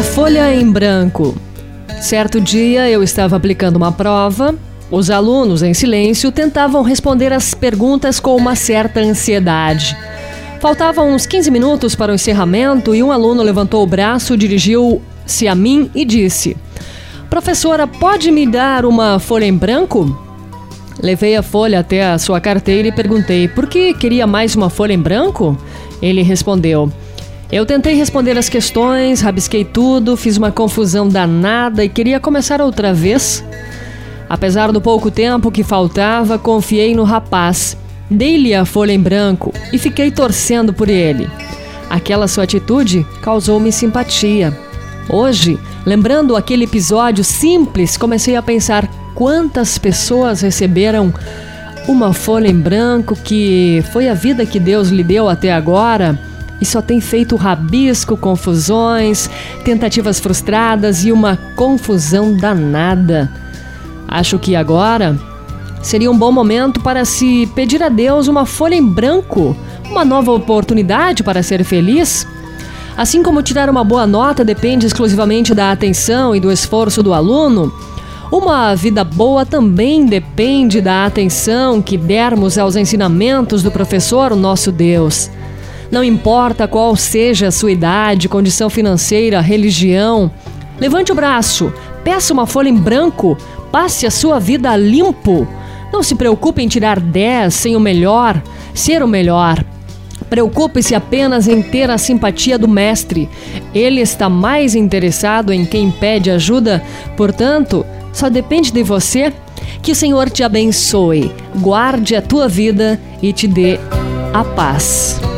A folha em branco. Certo dia eu estava aplicando uma prova. Os alunos, em silêncio, tentavam responder as perguntas com uma certa ansiedade. Faltavam uns 15 minutos para o encerramento e um aluno levantou o braço, dirigiu-se a mim e disse: Professora, pode me dar uma folha em branco? Levei a folha até a sua carteira e perguntei: Por que queria mais uma folha em branco? Ele respondeu: eu tentei responder as questões, rabisquei tudo, fiz uma confusão danada e queria começar outra vez. Apesar do pouco tempo que faltava, confiei no rapaz. Dei-lhe a folha em branco e fiquei torcendo por ele. Aquela sua atitude causou-me simpatia. Hoje, lembrando aquele episódio simples, comecei a pensar quantas pessoas receberam uma folha em branco que foi a vida que Deus lhe deu até agora e só tem feito rabisco, confusões, tentativas frustradas e uma confusão danada. Acho que agora seria um bom momento para se pedir a Deus uma folha em branco, uma nova oportunidade para ser feliz. Assim como tirar uma boa nota depende exclusivamente da atenção e do esforço do aluno, uma vida boa também depende da atenção que dermos aos ensinamentos do professor, o nosso Deus. Não importa qual seja a sua idade, condição financeira, religião. Levante o braço, peça uma folha em branco, passe a sua vida limpo. Não se preocupe em tirar 10 sem o melhor, ser o melhor. Preocupe-se apenas em ter a simpatia do Mestre. Ele está mais interessado em quem pede ajuda, portanto, só depende de você. Que o Senhor te abençoe, guarde a tua vida e te dê a paz.